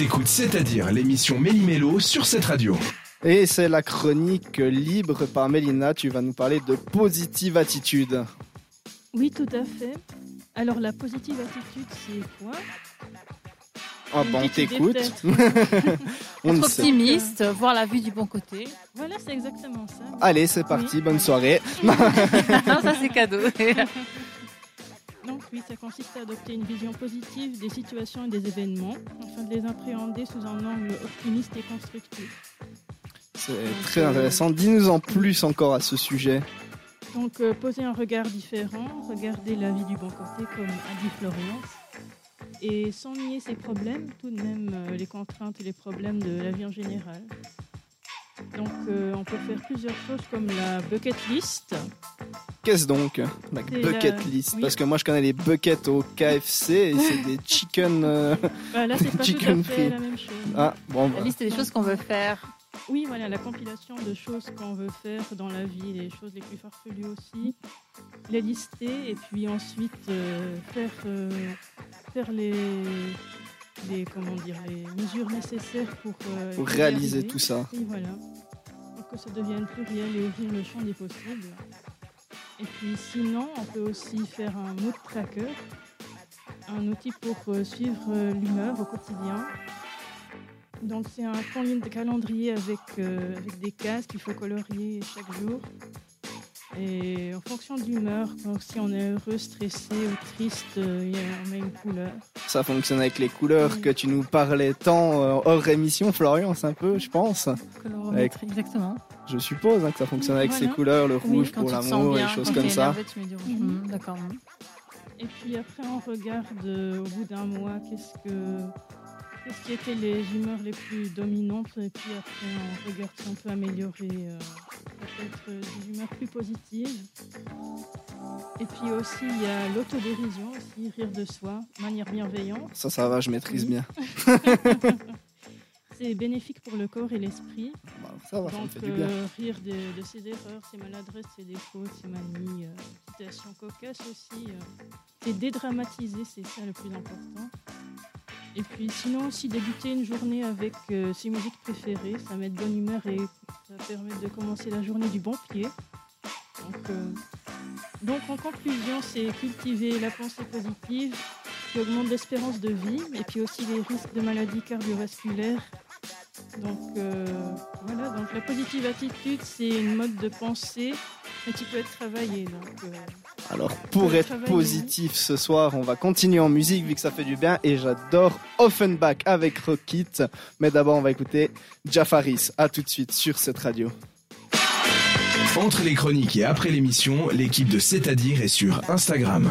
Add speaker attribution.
Speaker 1: T'écoutes C'est-à-dire l'émission Méli-Mélo sur cette radio.
Speaker 2: Et c'est la chronique libre par Mélina. Tu vas nous parler de positive attitude.
Speaker 3: Oui, tout à fait. Alors, la positive attitude, c'est quoi?
Speaker 2: Ah bah, on t'écoute. on
Speaker 4: Être
Speaker 2: sait.
Speaker 4: optimiste, voir la vie du bon côté.
Speaker 3: Voilà, c'est exactement ça.
Speaker 2: Allez, c'est parti. Bonne soirée.
Speaker 4: non, ça c'est cadeau.
Speaker 3: Donc oui, ça consiste à adopter une vision positive des situations et des événements afin de les appréhender sous un angle optimiste et constructif.
Speaker 2: C'est très intéressant. Dis-nous en plus encore à ce sujet.
Speaker 3: Donc euh, poser un regard différent, regarder la vie du bon côté comme a dit Florence, et sans nier ses problèmes, tout de même euh, les contraintes et les problèmes de la vie en général. Donc euh, on peut faire plusieurs choses comme la bucket list.
Speaker 2: Qu'est-ce donc la bucket
Speaker 3: la-
Speaker 2: list
Speaker 3: oui.
Speaker 2: Parce que moi je connais les buckets au KFC et c'est des chicken. euh,
Speaker 3: Bah, là c'est pas tout
Speaker 2: Chicken
Speaker 3: à fait
Speaker 2: free.
Speaker 3: la même chose.
Speaker 2: Ah bon. bah.
Speaker 4: La liste des choses qu'on veut faire.
Speaker 3: Oui, voilà, la compilation de choses qu'on veut faire dans la vie, les choses les plus farfelues aussi, les lister et puis ensuite euh, faire, euh, faire les, les, comment dire, les mesures nécessaires pour, euh,
Speaker 2: Pour réaliser tout ça.
Speaker 3: Voilà. Pour que ça devienne pluriel et ouvrir le champ des possibles. Et puis sinon, on peut aussi faire un mood tracker, un outil pour euh, suivre euh, l'humeur au quotidien. Donc c'est un cal- calendrier avec, euh, avec des cases qu'il faut colorier chaque jour. Et en fonction de l'humeur, donc si on est heureux, stressé ou triste, il y a- on met une couleur.
Speaker 2: Ça fonctionne avec les couleurs
Speaker 3: Oui.
Speaker 2: que tu nous parlais tant euh, hors émission, Florian, c'est un peu, je pense.
Speaker 4: Exactement.
Speaker 2: Je suppose hein, que ça fonctionne avec
Speaker 3: Voilà.
Speaker 2: ces couleurs, le
Speaker 3: Oui,
Speaker 2: rouge pour l'amour et des choses comme ça.
Speaker 4: énervé, tu mets du rouge.
Speaker 3: Mhm.
Speaker 4: Mhm, D'accord.
Speaker 3: Et puis après, on regarde euh, au bout d'un mois qu'est-ce que qu'est-ce qui étaient les humeurs les plus dominantes. Et puis après, on regarde si on peut améliorer euh, peut-être euh, des humeurs plus positives. Et puis aussi, il y a l'autodérision, aussi rire de soi, manière bienveillante.
Speaker 2: Ça, ça va, je maîtrise
Speaker 3: Oui.
Speaker 2: bien.
Speaker 3: C'est bénéfique pour le corps et l'esprit.
Speaker 2: Bah, ça va, ça me
Speaker 3: Donc,
Speaker 2: fait du bien.
Speaker 3: euh, rire de, de ses erreurs, ses maladresses, ses défauts, ses manies, euh, situations cocasses aussi. euh. c'est dédramatiser, c'est ça le plus important. Et puis sinon aussi débuter une journée avec euh, ses musiques préférées, ça met de bonne humeur et ça permet de commencer la journée du bon pied. Donc, euh, donc en conclusion, c'est cultiver la pensée positive qui augmente l'espérance de vie et puis aussi les risques de maladies cardiovasculaires. Donc euh, voilà, donc la positive attitude, c'est une mode de pensée, mais qui peut être travaillée. Donc, euh,
Speaker 2: Alors, pour être
Speaker 3: travailler.
Speaker 2: positif ce soir, on va continuer en musique vu que ça fait du bien et j'adore Offenbach avec Rockit. Mais d'abord, on va écouter Jafaris. À tout de suite sur cette radio.
Speaker 1: Entre les chroniques et après l'émission, l'équipe de C'est-à-dire est sur Instagram.